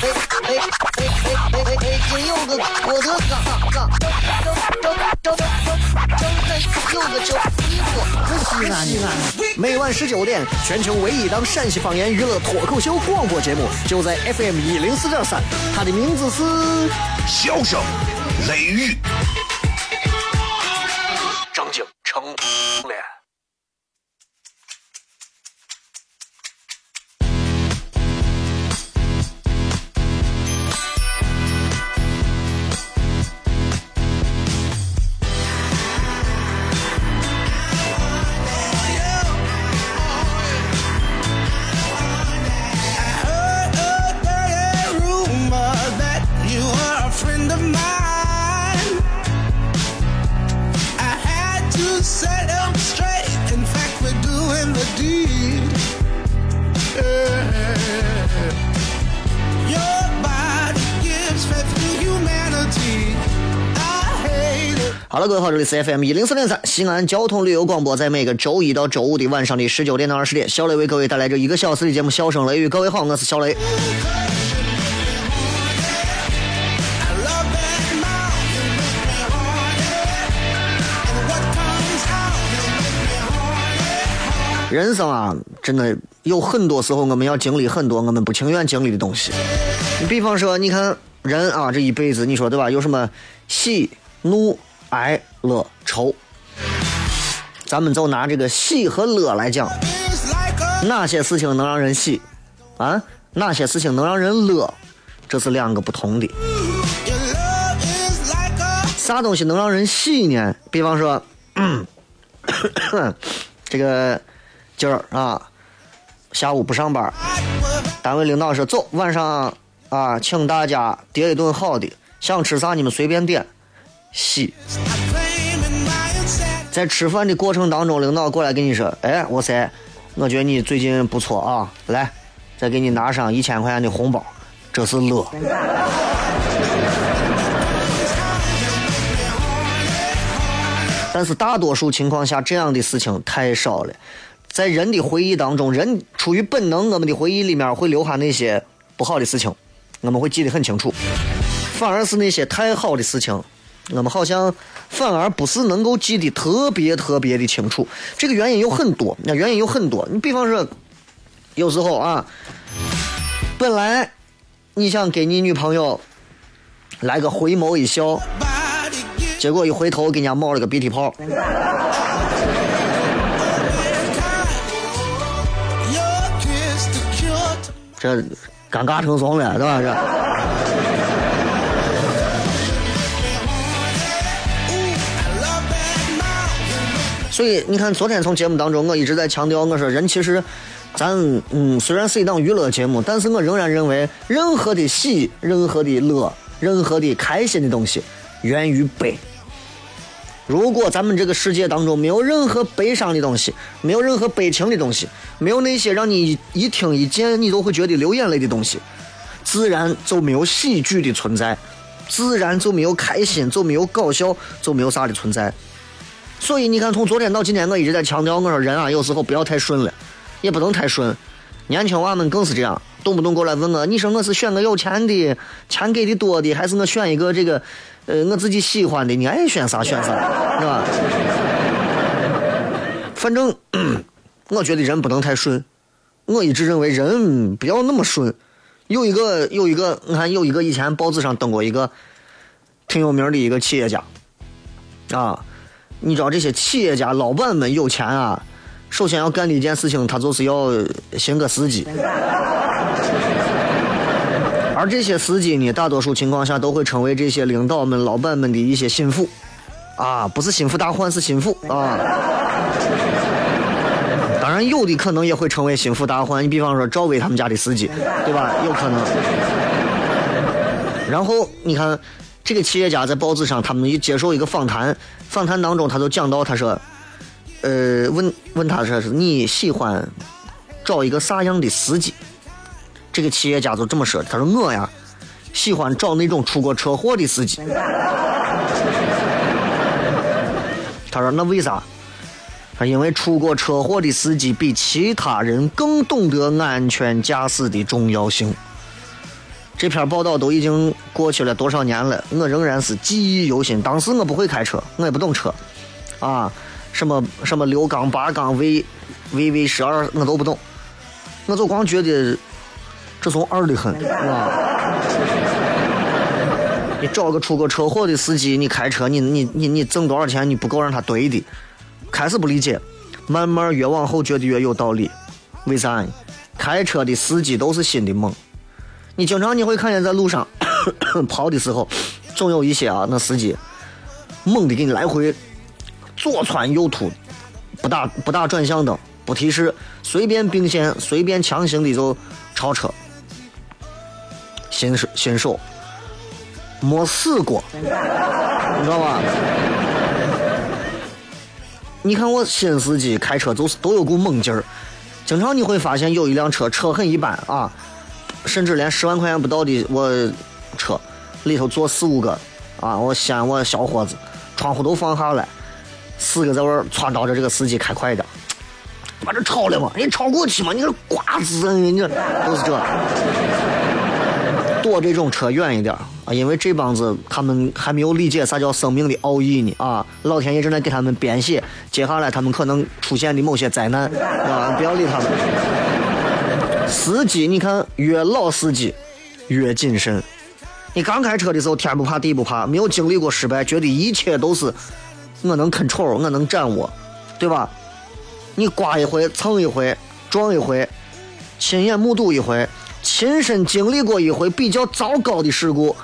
哎哎哎哎哎哎！今有个我的嘎嘎，张张张张张张有个叫衣服，西安西安。每晚十九点，全球唯一档陕西方言娱乐脱口秀广播节目，就在 FM 一零四点三。它的名字是《笑声雷雨》，里是 FM 一零四点三西安交通旅游广播，在每个周一到周五的晚上的十九点到二十点，小雷为各位带来这一个小时的节目《笑声雷雨》。各位好，我是小雷。人生啊，真的有很多时候我们要经历很多我们不情愿经历的东西。你比方说，你看人啊，这一辈子，你说对吧？有什么喜怒？哀乐愁，咱们就拿这个喜和乐来讲，哪些事情能让人喜啊？哪些事情能让人乐？这是两个不同的。啥东西能让人喜呢？比方说，这个今儿啊，下午不上班，单位领导说走，晚上啊，请大家叠一顿好的，想吃啥你们随便点。喜，在吃饭的过程当中，领导过来跟你说：“哎，哇塞，我觉得你最近不错啊，来，再给你拿上一千块钱的红包。”这是乐。但是大多数情况下，这样的事情太少了。在人的回忆当中，人出于本能，我们的回忆里面会留下那些不好的事情，我们会记得很清楚，反而是那些太好的事情。我们好像反而不是能够记得特别特别的清楚，这个原因有很多，那原因有很多。你比方说，有时候啊，本来你想给你女朋友来个回眸一笑，结果一回头给人家冒了个鼻涕泡，这尴尬成怂了，对吧？这。所以你看，昨天从节目当中，我一直在强调，我说人其实，咱嗯，虽然是一档娱乐节目，但是我仍然认为，任何的喜，任何的乐，任何的开心的东西，源于悲。如果咱们这个世界当中没有任何悲伤的东西，没有任何悲情的东西，没有那些让你一听一见你都会觉得流眼泪的东西，自然就没有喜剧的存在，自然就没有开心，就没有搞笑，就没有啥的存在。所以你看，从昨天到今天，我一直在强调，我说人啊，有时候不要太顺了，也不能太顺。年轻娃们更是这样，动不动过来问我，你说我是选个有钱的，钱给的多的，还是我选一个这个，呃，我自己喜欢的？你爱选啥选啥，是吧？反正我觉得人不能太顺。我一直认为人不要那么顺。有一个有一个，你看有一个以前报纸上登过一个挺有名的一个企业家，啊。你知道这些企业家老板们有钱啊，首先要干的一件事情，他就是要寻个司机。而这些司机呢，大多数情况下都会成为这些领导们、老板们的一些心腹，啊，不是心腹大患，是心腹啊。当然，有的可能也会成为心腹大患。你比方说赵薇他们家的司机，对吧？有可能。然后你看。这个企业家在报纸上，他们一接受一个访谈，访谈当中他就讲到，他说：“呃，问问他说是你喜欢找一个啥样的司机？这个企业家就这么说的，他说我呀喜欢找那种出过车祸的司机。他说那为啥？他因为出过车祸的司机比其他人更懂得安全驾驶的重要性。这篇报道都已经过去了多少年了，我仍然是记忆犹新。当时我不会开车，我也不懂车，啊，什么什么六缸、八缸、V V V 十二，我都不懂，我就光觉得这从二的很，啊。你找个出过车祸的司机，你开车，你你你你挣多少钱，你不够让他堆的。开始不理解，慢慢越往后觉得越有道理。为啥？开车的司机都是心的猛。你经常你会看见在路上 跑的时候，总有一些啊，那司机猛的给你来回左窜右突，不打不打转向灯，不提示，随便并线，随便强行的就超车。新手新手没死过，你知道吧？你看我新司机开车就是都有股猛劲儿，经常你会发现有一辆车车很一般啊。甚至连十万块钱不到的我车里头坐四五个啊！我嫌我小伙子，窗户都放下来，四个在外撺掇着这个司机开快点，把这超了嘛？你超过去嘛？你这瓜子，你这都是这。躲这种车远一点啊！因为这帮子他们还没有理解啥叫生命的奥义呢啊！老天爷正在给他们编写接下来他们可能出现的某些灾难啊！不要理他们。司机，你看越老司机越谨慎。你刚开车的时候天不怕地不怕，没有经历过失败，觉得一切都是我能 control，我能掌握，对吧？你刮一回蹭一回撞一回，亲眼目睹一回，亲身经历过一回比较糟糕的事故，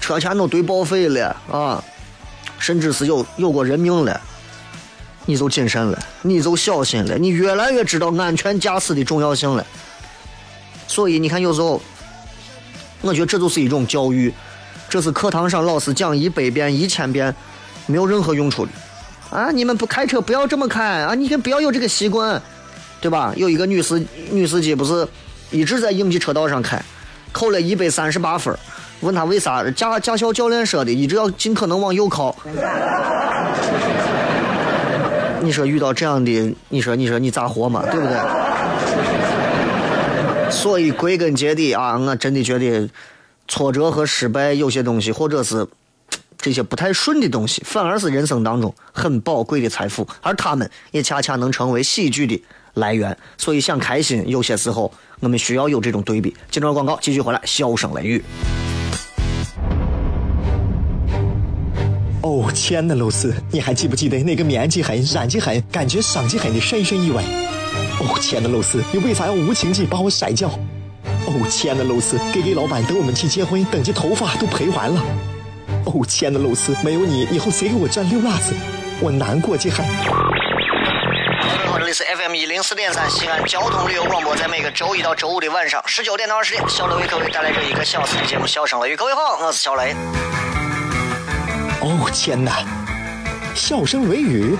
车前都堆报废了啊，甚至是有有过人命了，你就谨慎了，你就小心了，你越来越知道安全驾驶的重要性了。所以你看，有时候，我觉得这就是一种教育，这是课堂上老师讲一百遍、一千遍，没有任何用处的。啊，你们不开车不要这么开啊！你先不要有这个习惯，对吧？有一个女司女司机不是一直在应急车道上开，扣了一百三十八分，问他为啥？驾驾校教练说的，一直要尽可能往右靠。你说遇到这样的，你说你说你咋活嘛？对不对？所以归根结底啊，我真的觉得挫折和失败有些东西，或者是这些不太顺的东西，反而是人生当中很宝贵的财富，而他们也恰恰能成为喜剧的来源。所以想开心，有些时候我们需要有这种对比。接着广告继续回来，笑声雷雨。哦，亲爱的露丝，你还记不记得那个面积狠、染技狠、感觉伤及狠的深深意外？哦，亲爱的露丝，你为啥要无情地把我甩掉？哦，亲爱的露丝给给老板等我们去结婚，等级头发都赔完了。哦，亲爱的露丝，没有你，以后谁给我赚六辣子？我难过极了。各位好，这里是 FM 一零四点三西安交通旅游广播，在每个周一到周五的晚上十九点到二十点，小雷为各位带来这一个小时的节目《笑声雷雨》。各位好，我是小雷。哦，天哪！笑声雷雨，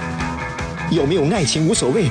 有没有爱情无所谓。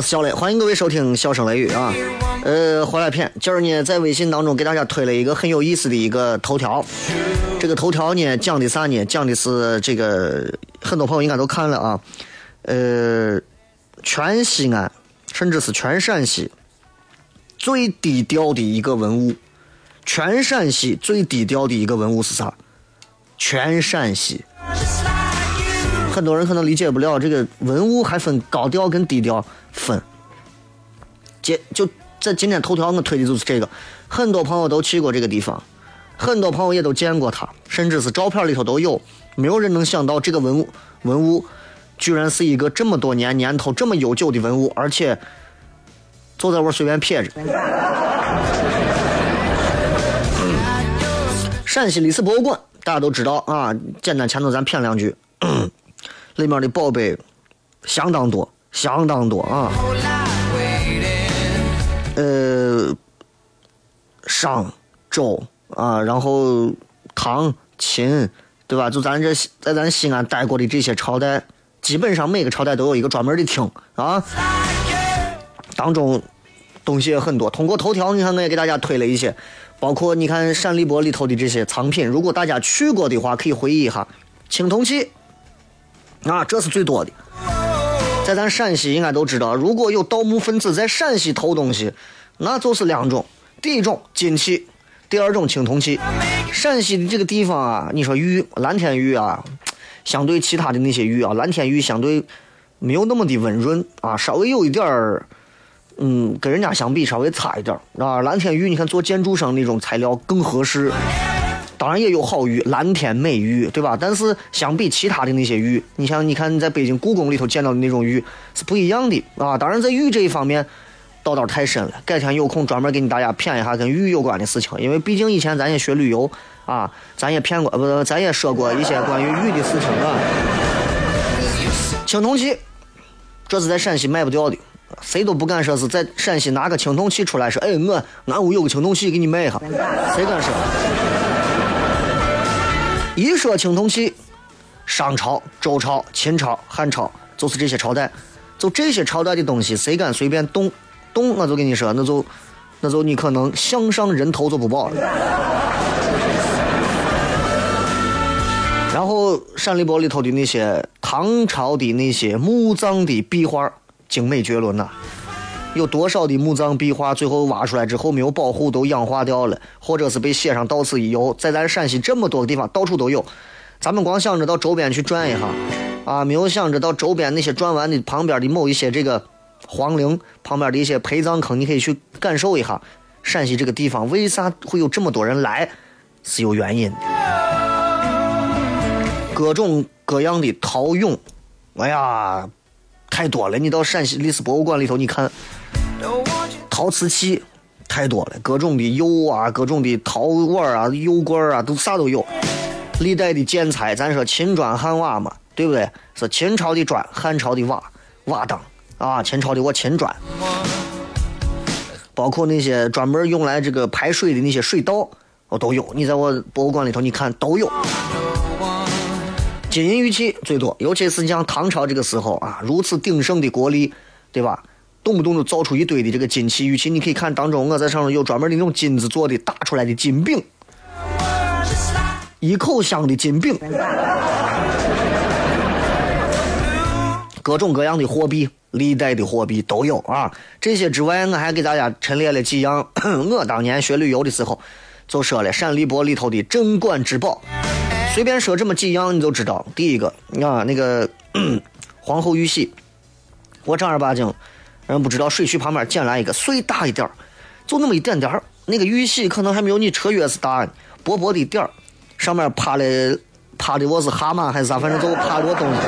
我是小雷，欢迎各位收听《笑声雷雨》啊，呃，回来片，今儿呢在微信当中给大家推了一个很有意思的一个头条，这个头条呢讲的啥呢？讲的是这个很多朋友应该都看了啊，呃，全西安甚至是全陕西最低调的一个文物，全陕西最低调的一个文物是啥？全陕西。很多人可能理解不了这个文物还分高调跟低调分。今就在今天头条我推的就是这个，很多朋友都去过这个地方，很多朋友也都见过它，甚至是照片里头都有。没有人能想到这个文物文物居然是一个这么多年年头这么悠久的文物，而且坐在我随便撇着。陕西历史博物馆大家都知道啊，简单前头咱谝两句。里面的宝贝相当多，相当多啊。呃，商周啊，然后唐秦，对吧？就咱这在咱西安待过的这些朝代，基本上每个朝代都有一个专门的厅啊。当中东西也很多。通过头条，你看我也给大家推了一些，包括你看陕历博里头的这些藏品。如果大家去过的话，可以回忆一下青铜器。啊，这是最多的，在咱陕西应该都知道，如果有盗墓分子在陕西偷东西，那就是两种：第一种金器，第二种青铜器。陕西的这个地方啊，你说玉蓝天玉啊，相对其他的那些玉啊，蓝天玉相对没有那么的温润啊，稍微有一点儿，嗯，跟人家相比稍微差一点儿啊。蓝天玉你看做建筑上那种材料更合适。当然也有好玉，蓝天美玉，对吧？但是相比其他的那些玉，你像你看你在北京故宫里头见到的那种玉是不一样的啊。当然在玉这一方面，道道太深了，改天有空专门给你大家谝一下跟玉有关的事情。因为毕竟以前咱也学旅游啊，咱也骗过，不，咱也说过一些关于玉的事情啊。青铜器，这是在陕西卖不掉的，谁都不敢说是在陕西拿个青铜器出来说，哎，我俺屋有个青铜器给你卖一下，谁敢说？一说青铜器，商朝、周朝、秦朝、汉朝，就是这些朝代，就这些朝代的东西，谁敢随便动？动，我就跟你说，那就，那就你可能项上人头就不保了。然后陕历博里头的那些唐朝的那些墓葬的壁画，精美绝伦呐。有多少的墓葬壁画最后挖出来之后没有保护，都氧化掉了，或者是被写上“到此一游”。在咱陕西这么多个地方，到处都有。咱们光想着到周边去转一下，啊，没有想着到周边那些转完的旁边的某一些这个皇陵旁边的一些陪葬坑，你可以去感受一下陕西这个地方为啥会有这么多人来，是有原因的。各种各样的陶俑，哎呀，太多了。你到陕西历史博物馆里头，你看。陶瓷器太多了，各种的釉啊，各种的陶碗啊、釉罐啊，都啥都有。历代的建材，咱说秦砖汉瓦嘛，对不对？是秦朝的砖，汉朝的瓦，瓦当啊，秦朝的我秦砖。包括那些专门用来这个排水的那些水道，我都有。你在我博物馆里头，你看都有。金银玉器最多，尤其是像唐朝这个时候啊，如此鼎盛的国力，对吧？动不动就造出一堆的这个金器玉器，你可以看当中，我在上面有专门的那种金子做的打出来的金饼，一口香的金饼，各种各样的货币，历代的货币都有啊。这些之外，我还给大家陈列了几样，我当年学旅游的时候就说了陕历博里头的镇馆之宝，随便说这么几样你就知道。第一个啊，那个 皇后玉玺，我正儿八经。人不知道水渠旁边捡来一个碎大一点就那么一点点儿，那个玉玺可能还没有你车钥匙大，薄薄的点儿，上面趴的趴的我是蛤蟆还是啥，反正就趴着东西，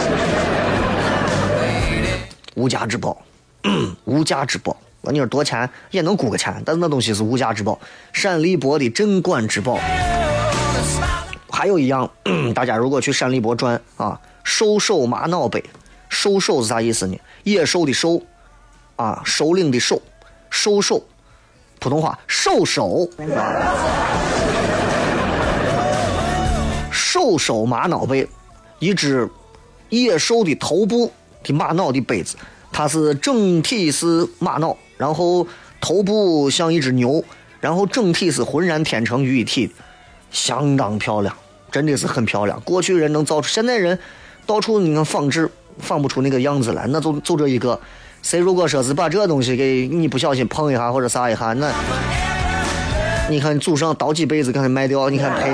无价之宝，无价之宝。你说多钱也能估个钱，但是那东西是无价之宝，陕历博的镇馆之宝。还有一样，大家如果去陕历博转啊，兽首玛瑙杯，兽首是啥意思呢？野兽的兽。啊，首领的首，兽首，普通话兽首，兽首玛瑙杯，一只野兽的头部的玛瑙的杯子，它是整体是玛瑙，然后头部像一只牛，然后整体是浑然天成于一体，相当漂亮，真的是很漂亮。过去人能造出，现在人到处你看仿制，仿不出那个样子来，那就就这一个。谁如果说是把这东西给你不小心碰一下或者啥一下，那你看祖上倒几辈子给他卖掉，你看赔。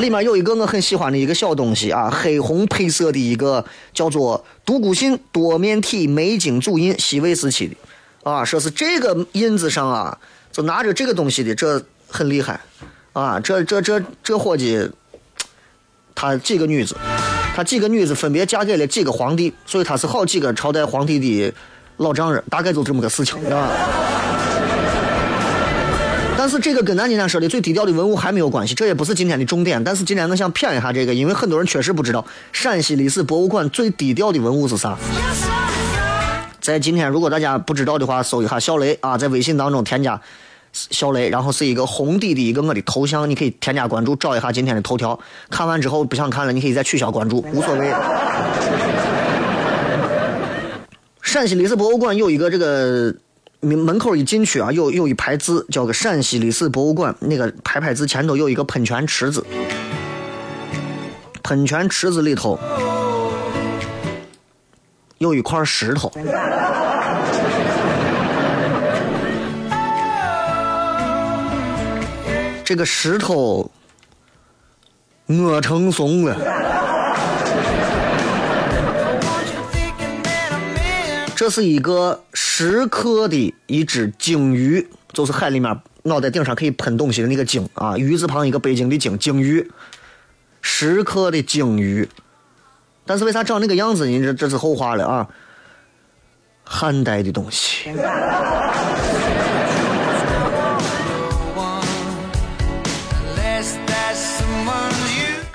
里面有一个我很喜欢的一个小东西啊，黑红配色的一个叫做独孤信多面体美金组印，西魏时期的啊，说是这个印子上啊，就拿着这个东西的，这很厉害啊，这这这这伙计，他几个女子，他几个女子分别嫁给了几个皇帝，所以他是好几个朝代皇帝的老丈人，大概就这么个事情，啊。但是这个跟咱今天说的最低调的文物还没有关系，这也不是今天的重点。但是今天我想谝一下这个，因为很多人确实不知道陕西历史博物馆最低调的文物是啥。在今天，如果大家不知道的话，搜一下小雷啊，在微信当中添加小雷，然后是一个红底的一个我的头像，你可以添加关注，找一下今天的头条。看完之后不想看了，你可以再取消关注，无所谓。陕西历史博物馆有一个这个。门门口一进去啊，有有一排字，叫个陕西历史博物馆。那个排排字前头有一个喷泉池子，喷泉池子里头有一块石头，这个石头我成怂了。这是一个石刻的一只鲸鱼，就是海里面脑袋顶上可以喷东西的那个鲸啊，鱼字旁一个北京的京，鲸鱼，石刻的鲸鱼。但是为啥长那个样子呢？这这是后话了啊。汉代的东西，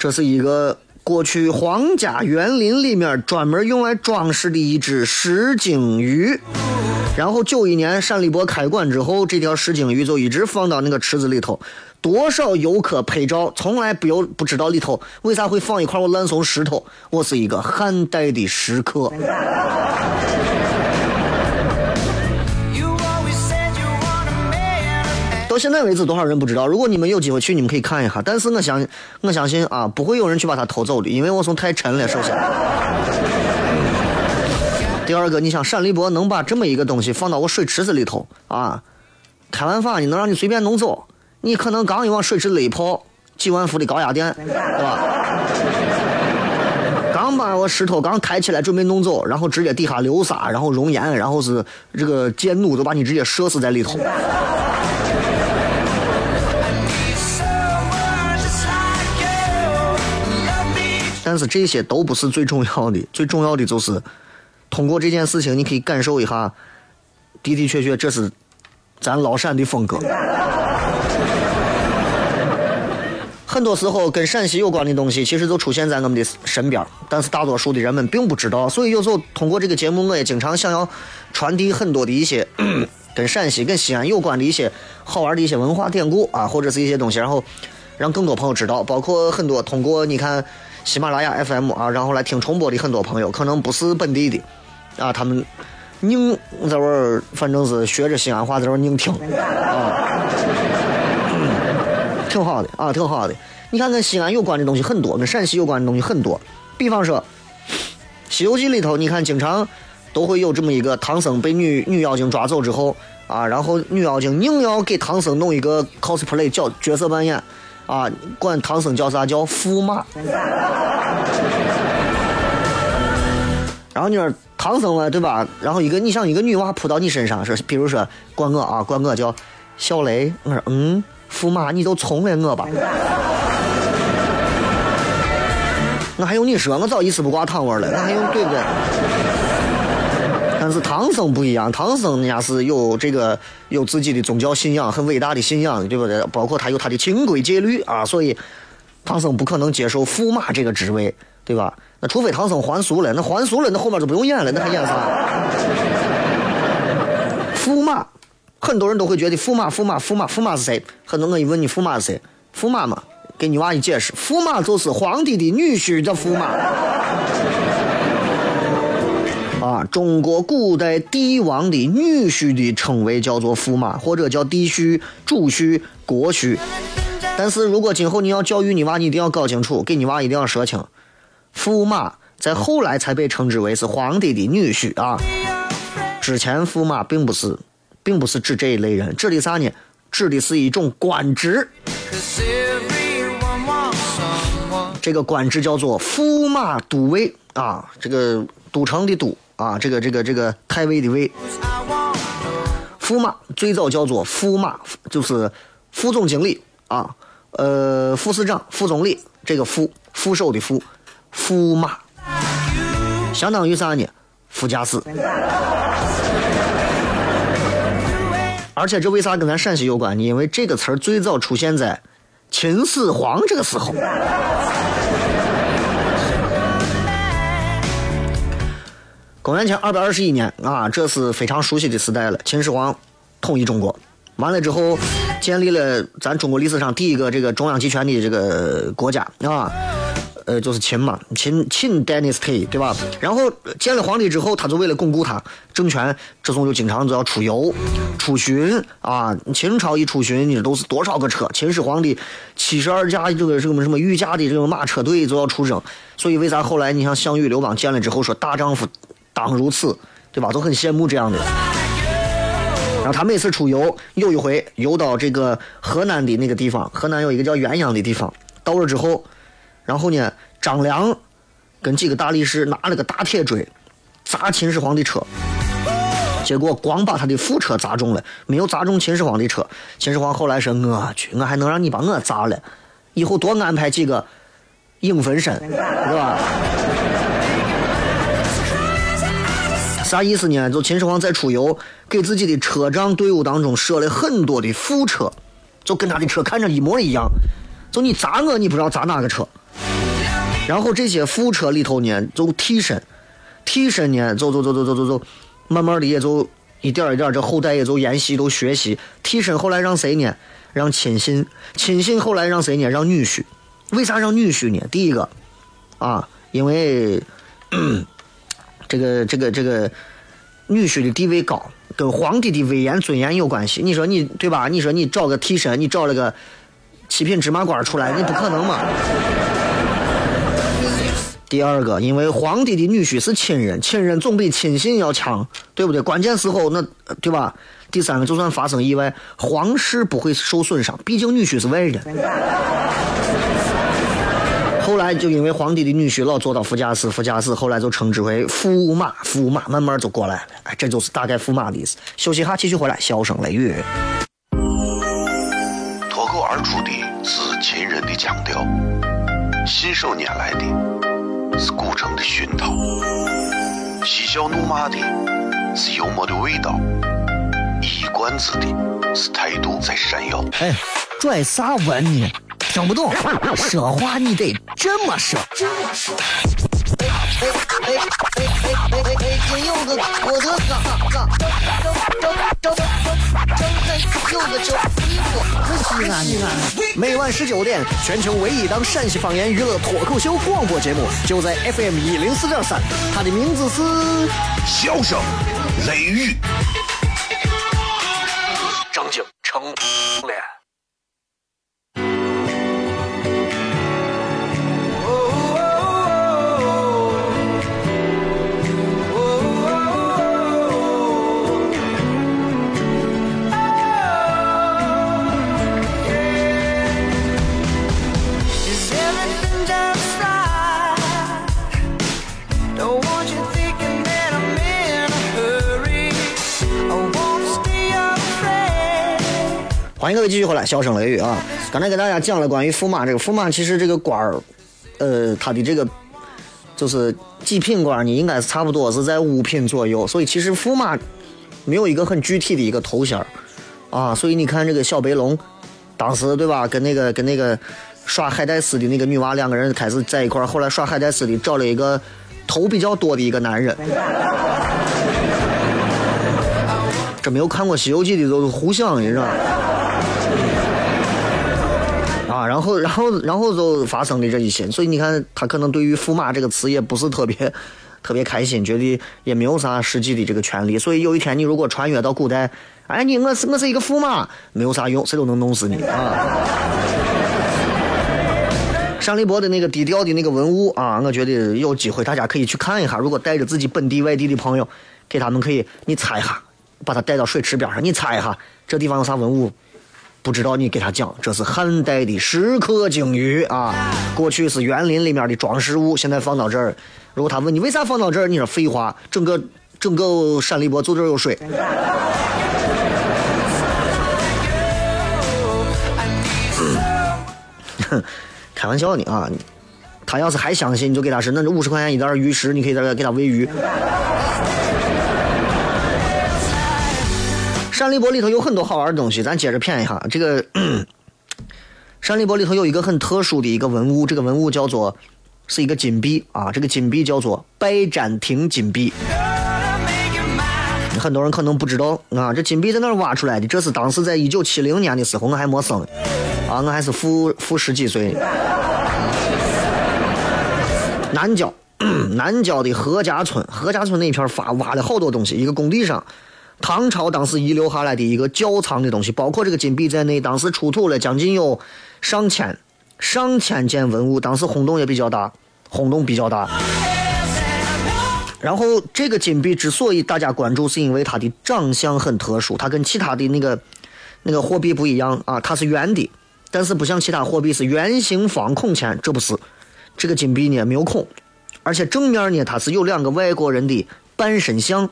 这是一个。过去皇家园林里面专门用来装饰的一只石鲸鱼，然后九一年陕立博开馆之后，这条石鲸鱼就一直放到那个池子里头。多少游客拍照，从来不有不知道里头为啥会放一块我烂松石头。我是一个汉代的石刻。现在为止，多少人不知道？如果你们有机会去，你们可以看一下。但是我相我相信啊，不会有人去把它偷走的，因为我从太沉了。首先，第二个，你想单立博能把这么一个东西放到我水池子里头啊？开完发你能让你随便弄走？你可能刚一往水池里一泡，几万伏的高压电，对吧？刚把我石头刚抬起来准备弄走，然后直接底下流沙，然后熔岩，然后是这个箭弩都把你直接射死在里头。但是这些都不是最重要的，最重要的就是通过这件事情，你可以感受一下，的的确确这是咱老陕的风格。很多时候跟陕西有关的东西，其实都出现在我们的身边，但是大多数的人们并不知道。所以有时候通过这个节目，我也经常想要传递很多的一些跟陕西、跟西安有关的一些好玩的一些文化典故啊，或者是一些东西，然后让更多朋友知道。包括很多通过你看。喜马拉雅 FM 啊，然后来听重播的很多朋友，可能不是本地的，啊，他们拧在玩儿，反正是学着西安话在玩儿拧听，啊，挺好的啊，挺好的。你看跟西安有关的东西很多，跟陕西有关的东西很多。比方说，《西游记》里头，你看经常都会有这么一个唐僧被女女妖精抓走之后，啊，然后女妖精硬要给唐僧弄一个 cosplay 角角色扮演。啊，管唐僧叫啥叫驸马，然后你说唐僧嘛，对吧？然后一个你想一个女娃扑到你身上，说，比如说管我啊，管我叫小雷，我说嗯，驸马你就从了我吧，那还用你说？我早一丝不挂汤味了，那还用对不对？但是唐僧不一样，唐僧人家是有这个有自己的宗教信仰，很伟大的信仰，对不对？包括他有他的清规戒律啊，所以唐僧不可能接受驸马这个职位，对吧？那除非唐僧还俗了，那还俗了，那后面就不用演了，那还演啥？驸马，很多人都会觉得驸马，驸马，驸马，驸马是谁？很多人一问你驸马是谁？驸马嘛，给你娃一解释，驸马就是皇帝的女婿，叫驸马。啊，中国古代帝王的女婿的称谓叫做驸马，或者叫帝婿、主婿、国婿。但是如果今后你要教育你娃，你一定要搞清楚，给你娃一定要说清，驸马在后来才被称之为是皇帝的女婿啊。之前驸马并不是，并不是指这一类人，指的啥呢？指的是一种官职。这个官职叫做驸马都尉啊，这个都城的都啊，这个这个这个太尉的尉。驸马最早叫做驸马，就是副总经理啊，呃，副市长、副总理，这个副副手的副，驸马，相当于啥呢？副驾驶。而且这为啥跟咱陕西有关呢？因为这个词儿最早出现在秦始皇这个时候。公元前二百二十一年啊，这是非常熟悉的时代了。秦始皇统一中国，完了之后建立了咱中国历史上第一个这个中央集权的这个国家啊，呃，就是秦嘛，秦秦 dynasty 对吧？然后建了皇帝之后，他就为了巩固他政权，这种就经常就要出游、出巡啊。秦朝一出巡，你都是多少个车？秦始皇的七十二驾这个什么什么御驾的这种马车队就要出征。所以为啥后来你像项羽、刘邦建了之后说大丈夫？当如此，对吧？都很羡慕这样的。然后他每次出游，有一回游到这个河南的那个地方，河南有一个叫鸳鸯的地方。到了之后，然后呢，张良跟几个大力士拿了个大铁锥砸秦始皇的车，结果光把他的副车砸中了，没有砸中秦始皇的车。秦始皇后来说：“我去，我还能让你把我砸了？以后多安排几个影分身，对吧？”啥意思呢？就秦始皇在出游，给自己的车仗队伍当中设了很多的副车，就跟他的车看着一模一样。就你砸我，你不知道砸哪个车。然后这些副车里头呢，就替身，替身呢，走走走走走走走，慢慢的也就一点一点，这后代也就沿袭都学习。替身后来让谁呢？让亲信，亲信后来让谁呢？让女婿。为啥让女婿呢？第一个，啊，因为。这个这个这个女婿的地位高，跟皇帝的威严尊严有关系。你说你对吧？你说你找个替身，你找了个七品芝麻官出来，你不可能嘛？第二个，因为皇帝的女婿是亲人，亲人总比亲信要强，对不对？关键时候那对吧？第三个，就算发生意外，皇室不会受损伤，毕竟女婿是外人。后来就因为皇帝的女婿老坐到副驾驶，副驾驶后来就称之为驸马，驸马慢慢就过来了。哎，这就是大概驸马的意思。休息下，继续回来，笑声雷雨。脱口而出的是秦人的腔调，信手拈来的是古城的熏陶，嬉笑怒骂的是幽默的味道，一冠子的是态度在闪耀。哎，拽啥文呢？听不懂，说话你得这么说。哎哎哎哎哎哎哎！金柚子，柚子，衣服西安西安。每晚十九点，全球唯一档陕西方言娱乐脱口秀广播节目，就在 FM 一零四点三，它的名字是《笑声雷雨》，张景成欢迎各位继续回来，笑声雷雨啊！刚才给大家讲了关于驸马这个驸马，其实这个官儿，呃，他的这个就是几品官呢，应该是差不多是在五品左右。所以其实驸马没有一个很具体的一个头衔啊。所以你看这个小白龙，当时对吧？跟那个跟那个耍海带丝的那个女娃两个人开始在一块儿，后来耍海带丝的找了一个头比较多的一个男人。这没有看过《西游记》的都是胡想，你知道。然后，然后，然后就发生的这一些，所以你看，他可能对于“驸马”这个词也不是特别，特别开心，觉得也没有啥实际的这个权利。所以有一天你如果穿越到古代，哎，你我是我是一个驸马，没有啥用，谁都能弄死你啊！单立波的那个低调的那个文物啊，我觉得有机会大家可以去看一下。如果带着自己本地外地的朋友，给他们可以，你猜一下，把他带到水池边上，你猜一下这地方有啥文物？不知道你给他讲，这是汉代的石刻鲸鱼啊，过去是园林里面的装饰物，现在放到这儿。如果他问你为啥放到这儿，你说废话，整个整个山里边就这儿有水。开玩笑呢啊！他要是还相信，你就给他是那这五十块钱一袋鱼食，你可以在这给他喂鱼。山里博里头有很多好玩的东西，咱接着谝一下。这个 山里博里头有一个很特殊的一个文物，这个文物叫做是一个金币啊，这个金币叫做拜占庭金币。很多人可能不知道啊，这金币在哪儿挖出来的？这是当时在一九七零年的时候，我还没生啊，我还是负负十几岁。南郊，南郊的何家村，何家村那片发挖了好多东西，一个工地上。唐朝当时遗留下来的一个窖藏的东西，包括这个金币在内，当时出土了将近有上千、上千件文物，当时轰动也比较大，轰动比较大。然后这个金币之所以大家关注，是因为它的长相很特殊，它跟其他的那个那个货币不一样啊，它是圆的，但是不像其他货币是圆形方孔钱，这不是，这个金币呢没有孔，而且正面呢它是有两个外国人的半身像，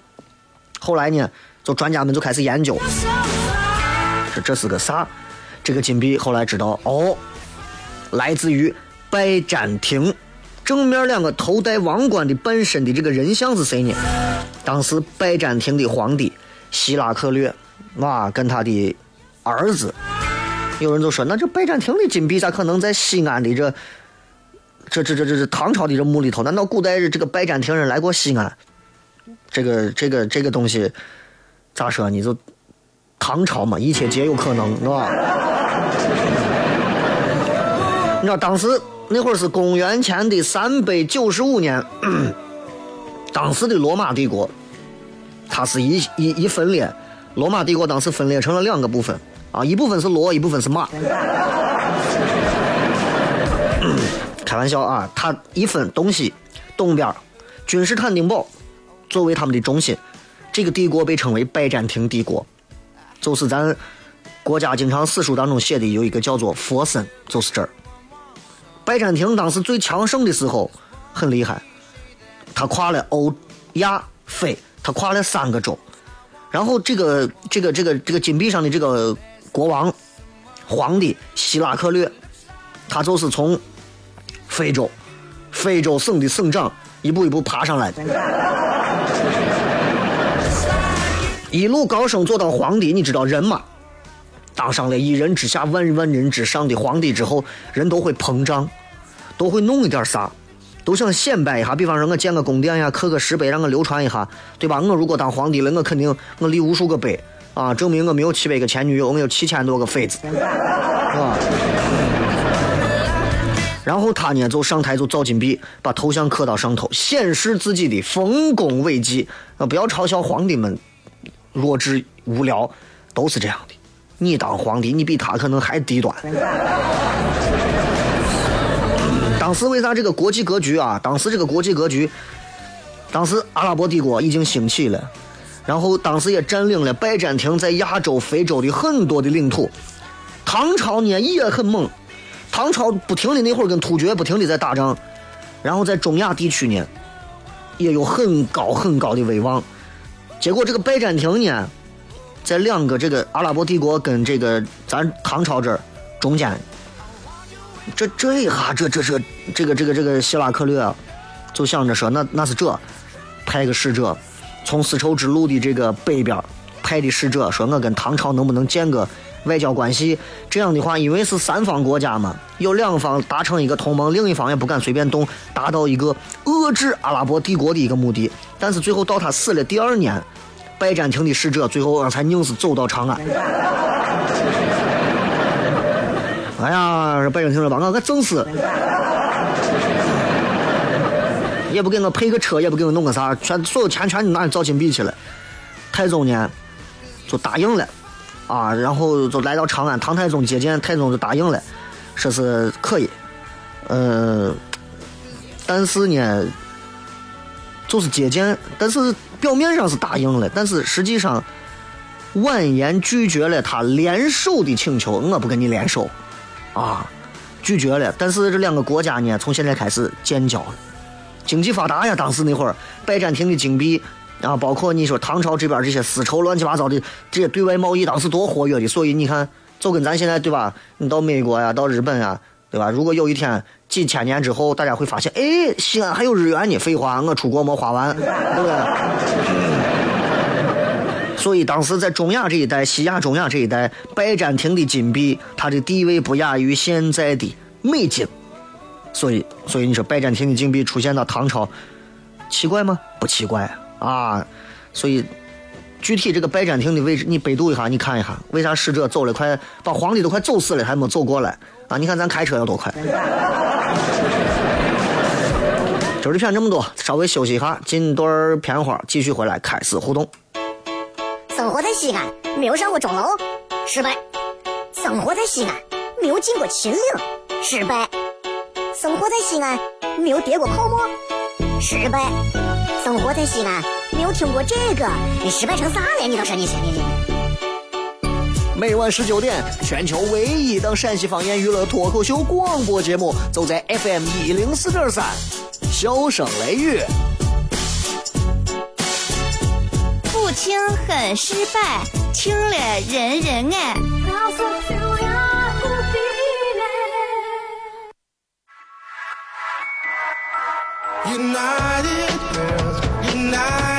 后来呢。就专家们就开始研究，这这是个啥？这个金币后来知道哦，来自于拜占庭。正面两个头戴王冠的半身的这个人像是谁呢？当时拜占庭的皇帝希拉克略，哇，跟他的儿子。有人就说，那这拜占庭的金币咋可能在西安的这这这这这这唐朝的这墓里头？难道古代这个拜占庭人来过西安？这个这个这个东西。咋说？你就唐朝嘛，一切皆有可能，是吧？你知道当时那会儿是公元前的三百九十五年，当时的罗马帝国，它是一一一分裂，罗马帝国当时分裂成了两个部分啊，一部分是罗，一部分是马。开玩笑啊，它一分东西，东边君士坦丁堡作为他们的中心。这个帝国被称为拜占庭帝国，就是咱国家经常史书当中写的有一个叫做佛森，就是这儿。拜占庭当时最强盛的时候很厉害，他跨了欧亚非，他跨了三个洲。然后这个这个这个这个金币上的这个国王皇帝希拉克略，他就是从非洲非洲省的省长一步一步爬上来的。一路高升做到皇帝，你知道人嘛？当上了一人之下万万人之上的皇帝之后，人都会膨胀，都会弄一点啥，都想显摆一下。比方说，我建个宫殿呀，刻个石碑，让我流传一下，对吧？我如果当皇帝了，我肯定我立无数个碑啊，证明我没有七百个前女友，我有七千多个妃子，啊。然后他呢，就上台就造金币，把头像刻到上头，显示自己的丰功伟绩啊！不要嘲笑皇帝们。弱智无聊，都是这样的。你当皇帝，你比他可能还低端。当时为啥这个国际格局啊？当时这个国际格局，当时阿拉伯帝国已经兴起了，然后当时也占领了拜占庭在亚洲、非洲的很多的领土。唐朝呢也很猛，唐朝不停的那会儿跟突厥不停的在打仗，然后在中亚地区呢也有很高很高的威望。结果这个拜占庭呢，在两个这个阿拉伯帝国跟这个咱唐朝这儿中间，这这一下这这是这个这个这个希拉克略就想着说，那那是这派个使者从丝绸之路的这个北边派的使者，说我跟唐朝能不能建个外交关系？这样的话，因为是三方国家嘛，有两方达成一个同盟，另一方也不敢随便动，达到一个遏制阿拉伯帝国的一个目的。但是最后到他死了第二年，拜占庭的使者最后才硬是走到长安。哎呀，拜占庭说：“把我给整死，也不给我配个车，也不给我弄个啥，全所有钱全拿去造金币去了。”太宗呢，就答应了，啊，然后就来到长安，唐太宗接见，太宗就答应了，说是可以，呃，但是呢。就是接见，但是表面上是答应了，但是实际上婉言拒绝了他联手的请求，我不跟你联手，啊，拒绝了。但是这两个国家呢，从现在开始建交了，经济发达呀。当时那会儿，拜占庭的金币啊，包括你说唐朝这边这些丝绸乱七八糟的这些对外贸易，当时多活跃的。所以你看，就跟咱现在对吧？你到美国呀，到日本呀，对吧？如果有一天几千年之后，大家会发现，哎，西安还有日元呢。废话，我出国没花完，对不对？所以当时在中亚这一带、西亚、中亚这一带，拜占庭的金币，它的地位不亚于现在的美金。所以，所以你说拜占庭的金币出现到唐朝，奇怪吗？不奇怪。啊所以，具体这个拜占庭的位置，你百度一下，你看一下，为啥使者走了快，把皇帝都快走死了，还没走过来啊？你看咱开车要多快。今儿的片这么多，稍微休息一下，进段片花，继续回来开始互动。生活在西安，没有上过钟楼，失败；生活在西安，没有进过秦岭，失败；生活在西安，没有跌过泡沫，失败；生活在西安，没有听过这个，你失败成啥了？你倒是你，你你。每晚十九点，全球唯一档陕西方言娱乐脱口秀广播节目，就在 FM 一零四点三，笑声雷雨。不听很失败，听了人人爱。tonight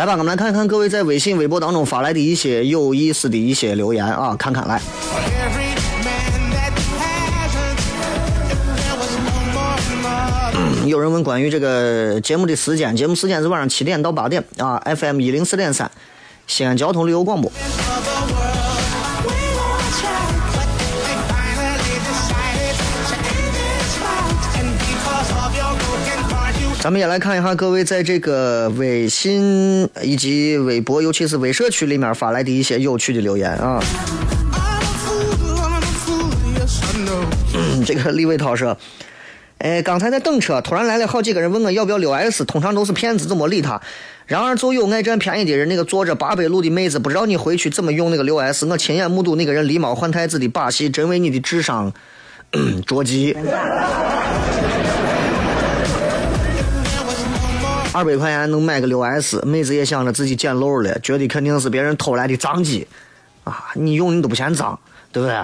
来吧，我们来看一看各位在微信、微博当中发来的一些有意思的一些留言啊，看看来。有人问关于这个节目的时间，节目时间是晚上七点到八点啊，FM 一零四点三，西安交通旅游广播。咱们也来看一下各位在这个微信以及微博，尤其是微社区里面发来的一些有趣的留言啊。这个李伟涛说：“哎，刚才在等车，突然来了好几个人问我要不要六 S，通常都是骗子，就没理他。然而就有爱占便宜的人，那个坐着八百路的妹子，不知道你回去怎么用那个六 S。我亲眼目睹那个人狸猫换太子的把戏，真为你的智商着急。”二百块钱能买个六 S，妹子也想着自己捡漏了，觉得肯定是别人偷来的脏机，啊，你用你都不嫌脏，对不对？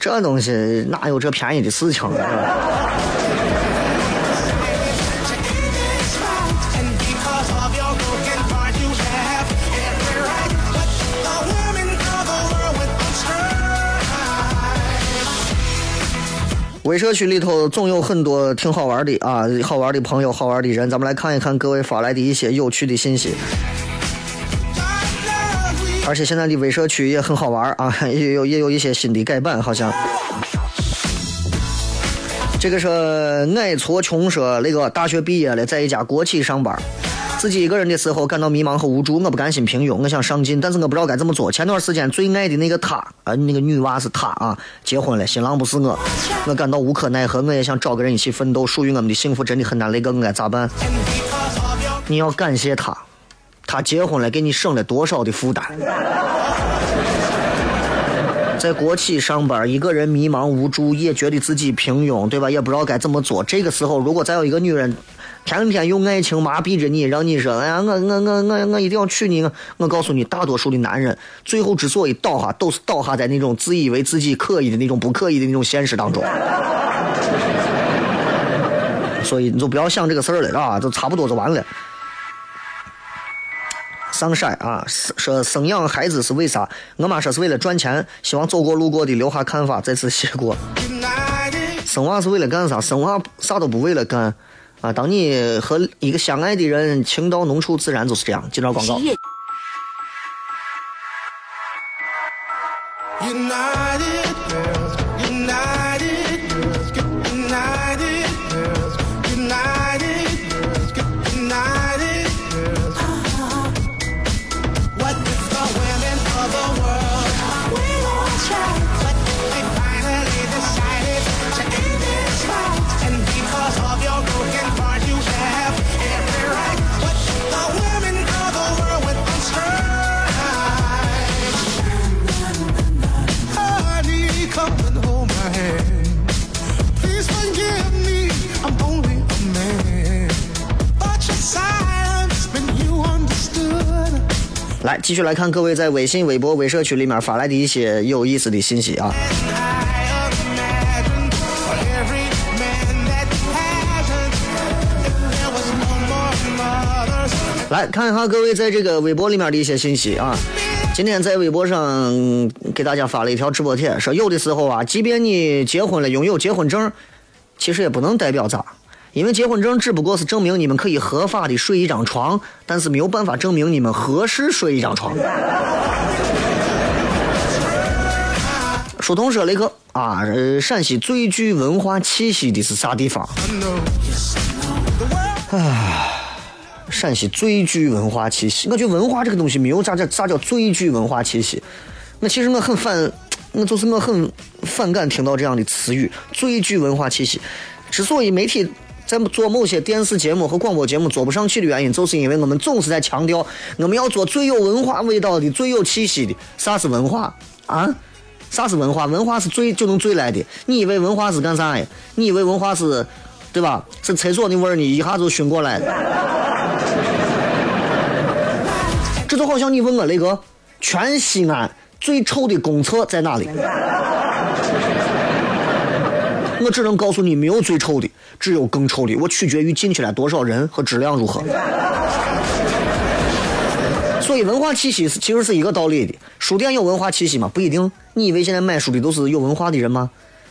这东西哪有这便宜的事情？微社区里头总有很多挺好玩的啊，好玩的朋友，好玩的人，咱们来看一看各位发来的一些有趣的信息。而且现在的微社区也很好玩啊，也有也有一些新的改版，好像。这个是矮矬穷说，那个大学毕业了，在一家国企上班。自己一个人的时候感到迷茫和无助，我不甘心平庸，我想上进，但是我不知道该怎么做。前段时间最爱的那个他啊，那个女娃是他啊，结婚了，新郎不是我，我感到无可奈何，我也想找个人一起奋斗，属于我们的幸福真的很难，那个我该咋办？你要感谢他，他结婚了，给你省了多少的负担？在国企上班，一个人迷茫无助，也觉得自己平庸，对吧？也不知道该怎么做。这个时候，如果再有一个女人。天天用爱情麻痹着你，让你说：“哎呀，我我我我我一定要娶你！”我我告诉你，大多数的男人最后之所以倒下，都是倒下在那种自以为自己可以的那种不可以的那种现实当中。所以你就不要想这个事儿了，啊，就差不多就完了。上山啊，说生养孩子是为啥？我妈说是为了赚钱，希望走过路过的留下看法。再次谢过。生娃是为了干啥？生娃啥都不为了干啊！当你和一个相爱的人情到浓处，自然就是这样。接着广告。来，继续来看各位在微信、微博、微社区里面发来的一些有意思的信息啊。来看一下各位在这个微博里面的一些信息啊。今天在微博上给大家发了一条直播帖，说有的时候啊，即便你结婚了，拥有结婚证，其实也不能代表啥，因为结婚证只不过是证明你们可以合法的睡一张床，但是没有办法证明你们合适睡一张床。书童说了一个啊，呃，陕西最具文化气息的是啥地方？陕西最具文化气息。我觉得文化这个东西没有啥叫啥叫最具文化气息。我其实我很反，我就是我很反感听到这样的词语“最具文化气息”。之所以媒体在做某些电视节目和广播节目做不上去的原因，就是因为我们总是在强调我们要做最有文化味道的、最有气息的。啥是文化啊？啥是文化？文化是最就能最来的。你以为文化是干啥呀？你以为文化是，对吧？是厕所的味儿，你一下就熏过来的。这就好像你问我那个全西安最臭的公厕在哪里？我只能告诉你，没有最臭的，只有更臭的。我取决于进去了多少人和质量如何。所以文化气息是其实是一个道理的。书店有文化气息吗？不一定。你以为现在买书的都是有文化的人吗？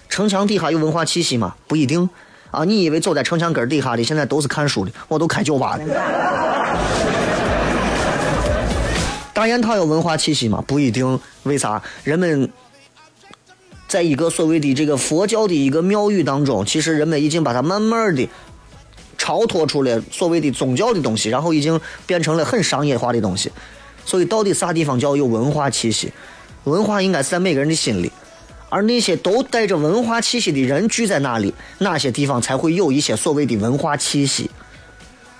城墙底下有文化气息吗？不一定。啊，你以为走在城墙根底下的现在都是看书的？我都开酒吧的。大雁塔有文化气息吗？不一定。为啥？人们在一个所谓的这个佛教的一个庙宇当中，其实人们已经把它慢慢的超脱出了所谓的宗教的东西，然后已经变成了很商业化的东西。所以，到底啥地方叫有文化气息？文化应该是在每个人的心里，而那些都带着文化气息的人聚在哪里，哪些地方才会有一些所谓的文化气息。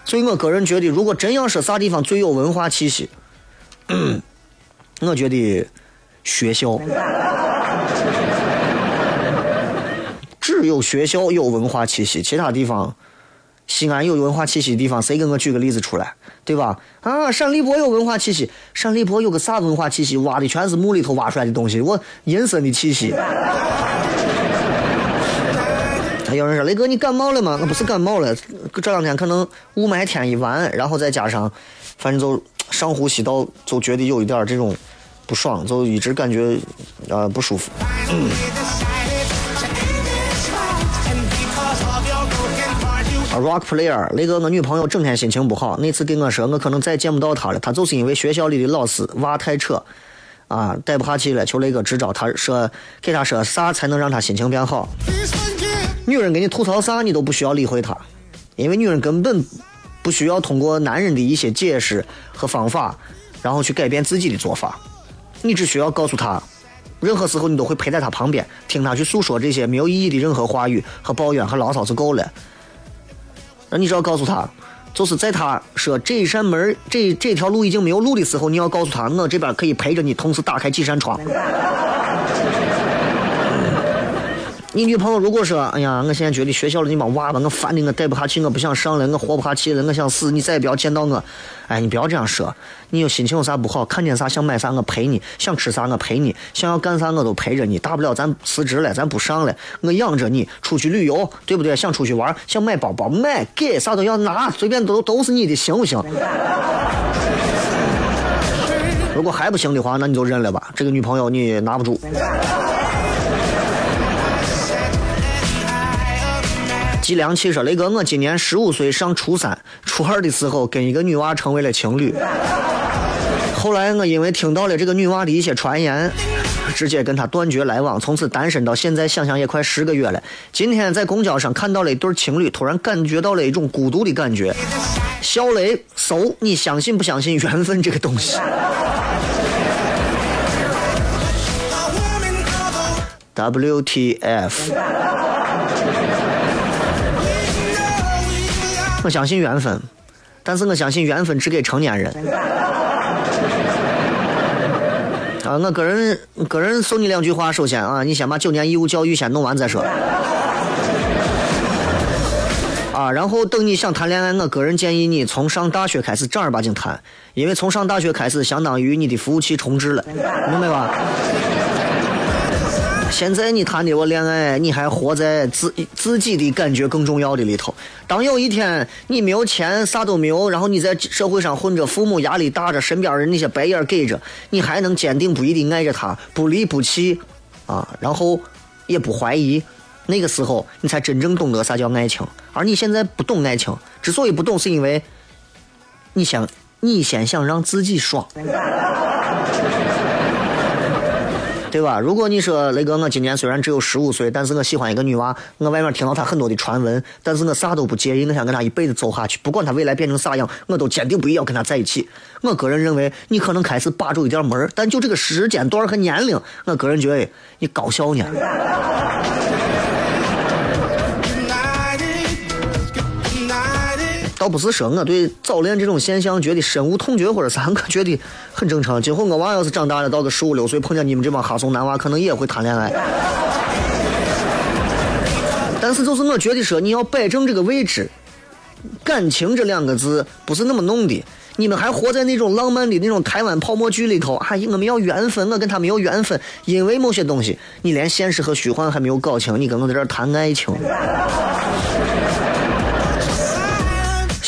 所以我个人觉得，如果真要说啥地方最有文化气息，我觉得学校，有学校有文化气息，其他地方，西安有文化气息的地方，谁给我举个例子出来，对吧？啊，陕丽博有文化气息，陕丽博有个啥文化气息？挖的全是墓里头挖出来的东西，我阴森的气息。还有人说：“雷哥，你感冒了吗？”我不是感冒了，这两天可能雾霾天一完，然后再加上，反正就上呼吸道就觉得有一点这种不爽，就一直感觉呃不舒服。嗯，Rock Player，雷哥，我女朋友整天心情不好，那次跟我说我可能再见不到她了，她就是因为学校里的老师娃太扯，啊，带不下去了，求雷哥支招。她说给她说啥才能让她心情变好？女人给你吐槽啥，你都不需要理会她，因为女人根本不需要通过男人的一些解释和方法，然后去改变自己的做法。你只需要告诉她，任何时候你都会陪在她旁边，听她去诉说这些没有意义的任何话语和抱怨和牢骚就够了。那你只要告诉他，就是在他说这一扇门这这条路已经没有路的时候，你要告诉他，我这边可以陪着你，同时打开几扇窗。你女朋友如果说，哎呀，我现在觉得学校里那帮娃子，我烦的我待不下去，我不想上了，我活不下去了，我想死，你再也不要见到我。哎，你不要这样说，你有心情有啥不好，看见啥想买啥我陪你，想吃啥我陪你，想要干啥我都陪着你，大不了咱辞职了，咱不上了，我养着你，出去旅游，对不对？想出去玩，想买包包买，给啥都要拿，随便都都是你的，行不行？如果还不行的话，那你就认了吧，这个女朋友你拿不住。季良奇说：“雷哥，我今年十五岁，上初三，初二的时候跟一个女娃成为了情侣。后来我因为听到了这个女娃的一些传言，直接跟她断绝来往，从此单身到现在，想想也快十个月了。今天在公交上看到了一对情侣，突然感觉到了一种孤独的感觉。小雷，搜，你相信不相信缘分这个东西？” WTF？我相信缘分，但是我相信缘分只给成年人。啊，我个人个人送你两句话，首先啊，你先把九年义务教育先弄完再说。啊，然后等你想谈恋爱，我个人建议你从上大学开始正儿八经谈，因为从上大学开始，相当于你的服务器重置了，明白吧？现在你谈的我恋爱，你还活在自自己的感觉更重要的里头。当有一天你没有钱，啥都没有，然后你在社会上混着，父母压力大着，身边人那些白眼给着，你还能坚定不移的爱着他，不离不弃，啊，然后也不怀疑，那个时候你才真正懂得啥叫爱情。而你现在不懂爱情，之所以不懂，是因为你想你先想让自己爽。对吧？如果你说雷哥，我今年虽然只有十五岁，但是我喜欢一个女娃，我外面听到她很多的传闻，但是我啥都不介意，我想跟她一辈子走下去，不管她未来变成啥样，我都坚定不移要跟她在一起。我个人认为，你可能开始把住一点门，但就这个时间段和年龄，我个人觉得你搞笑呢。倒不是说我对早恋这种现象觉得深恶痛绝或者啥，我觉得很正常。今后我娃要是长大了，到个十五六岁，碰见你们这帮哈怂男娃，可能也会谈恋爱。但是就是我觉得说，你要摆正这个位置，感情这两个字不是那么弄的。你们还活在那种浪漫的那种台湾泡沫剧里头，哎，我们要缘分，我跟他没有缘分，因为某些东西，你连现实和虚幻还没有搞清，你跟我在这谈爱情。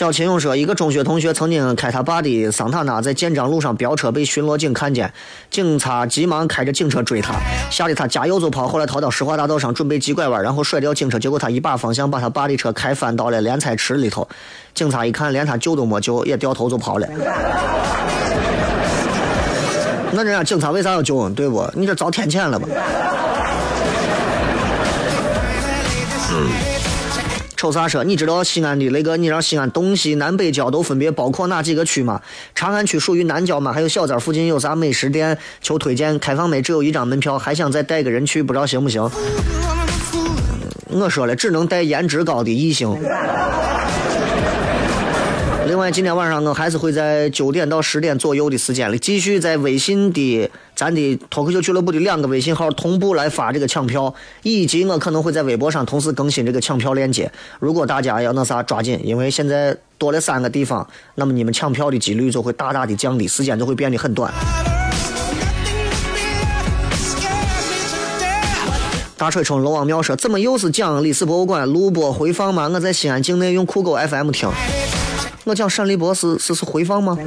小秦勇说，一个中学同学曾经开他爸的桑塔纳在建章路上飙车，被巡逻警看见，警察急忙开着警车追他，吓得他加油就跑。后来逃到石化大道上，准备急拐弯，然后甩掉警车，结果他一把方向把他爸的车开翻到了莲菜池里头。警察一看，连他救都没救，也掉头就跑了。那人家警察为啥要救？对不？你这遭天谴了吧？瞅啥说？你知道西安的那个？你让西安东西南北郊都分别包括哪几个区吗？长安区属于南郊吗？还有小寨附近有啥美食店？求推荐。开放没？只有一张门票，还想再带个人去，不知道行不行？我说了，只能带颜值高的异性。另外，今天晚上我还是会在九点到十点左右的时间里，继续在微信的咱的脱口秀俱乐部的两个微信号同步来发这个抢票，以及我可能会在微博上同时更新这个抢票链接。如果大家要那啥，抓紧，因为现在多了三个地方，那么你们抢票的几率就会大大的降低，时间就会变得很短。大水冲龙王庙说：“怎么又是讲历史博物馆录播回放吗？我在西安境内用酷狗 FM 听。”我讲陕历博是是是回放吗？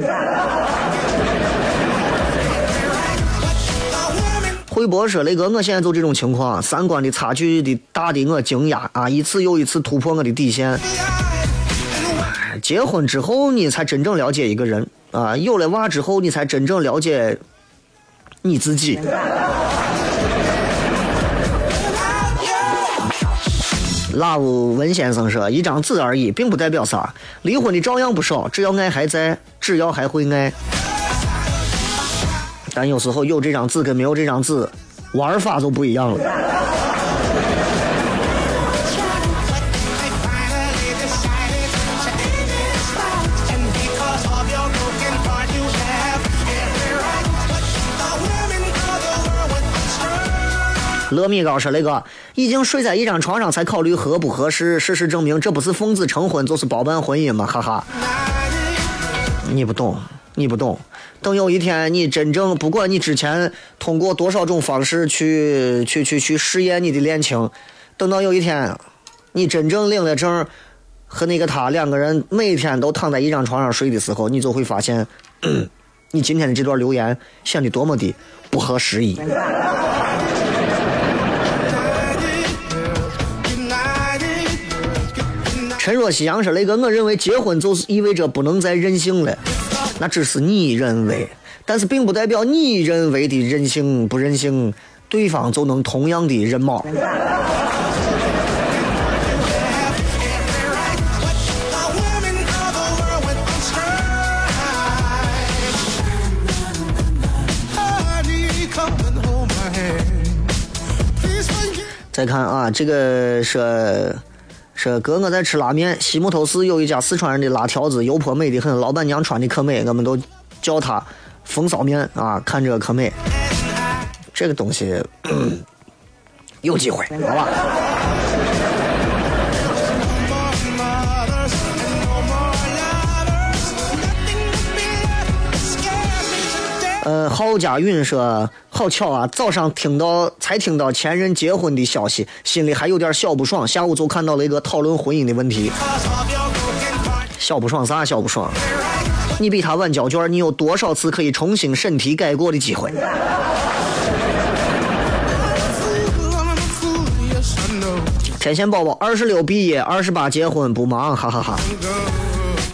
博说雷哥，我现在就这种情况，三观的差距的大的我惊讶啊，一次又一次突破我的底线。结婚之后，你才真正了解一个人啊，有了娃之后，你才真正了解你自己。Love 文先生说：“一张纸而已，并不代表啥。离婚的照样不少，只要爱还在，只要还会爱。但有时候有这张纸跟没有这张纸，玩法就不一样了。”乐米高说：“那个已经睡在一张床上才考虑合不合适，事实证明这不是奉子成婚就是包办婚姻嘛？哈哈，你不懂，你不懂。等有一天你真正不管你之前通过多少种方式去去去去试验你的恋情，等到有一天你真正领了证，和那个他两个人每天都躺在一张床上睡的时候，你就会发现，你今天的这段留言显得多么的不合时宜。”陈若曦阳说：“雷哥，我认为结婚就是意味着不能再任性了，那只是你认为但是并不代表你认为的任性不任性对方就能同样的认貌。再看啊这个是说哥，我在吃拉面，西木头市有一家四川人的拉条子，油泼美的很，老板娘穿的可美，我们都叫她风骚面啊，看着可美。这个东西有机会，好吧？呃，郝家云说。好巧啊，早上听到才听到前任结婚的消息，心里还有点小不爽，下午就看到了一个讨论婚姻的问题。小不爽啥小不爽？你比他晚交卷，你有多少次可以重新审题改过的机会？天线宝宝二十六毕业，二十八结婚，不忙，哈哈哈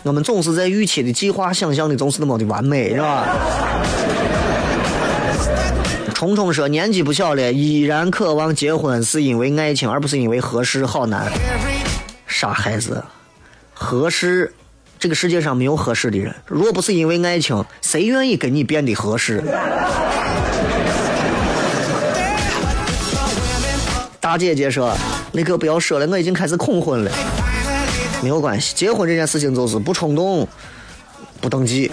我们总是在预期的计划，想象的总是那么的完美，是吧？虫虫说，年纪不小了，依然渴望结婚，是因为爱情，而不是因为合适，好难。傻孩子，合适，这个世界上没有合适的人。若不是因为爱情，谁愿意跟你变得合适？大姐姐说：“那个不要说了，我已经开始恐婚了。没有关系，结婚这件事情就是不冲动，不登记。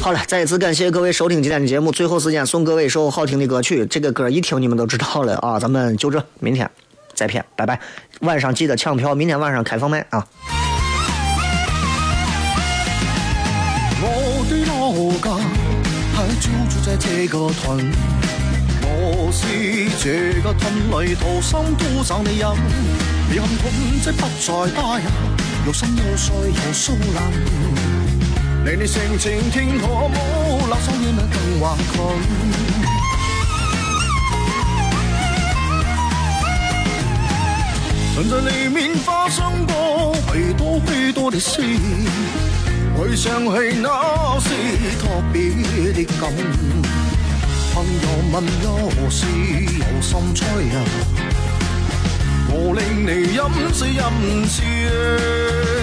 好了，再一次感谢各位收听今天的节目。最后时间送各位一首好听的歌曲，这个歌一听你们都知道了啊。咱们就这，明天再片，拜拜。晚上记得抢票，明天晚上开放麦啊。我的老家还住在这个屯，我是这个屯里土生土長的人，人本質不再打人，有心有水有蘇林，你你性情聽可冇，垃圾嘢咪更華困。曾在里面發生過許多許多的事，回想起那是特別的感。朋友問有事有心吹啊，我令你飲水飲水，飲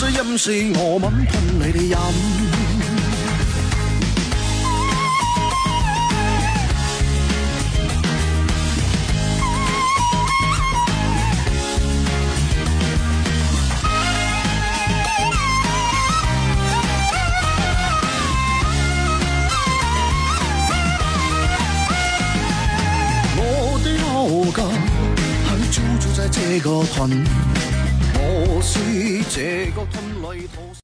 水飲水我吻噴你哋飲。我的老家住在这个屯，我是这个屯里头。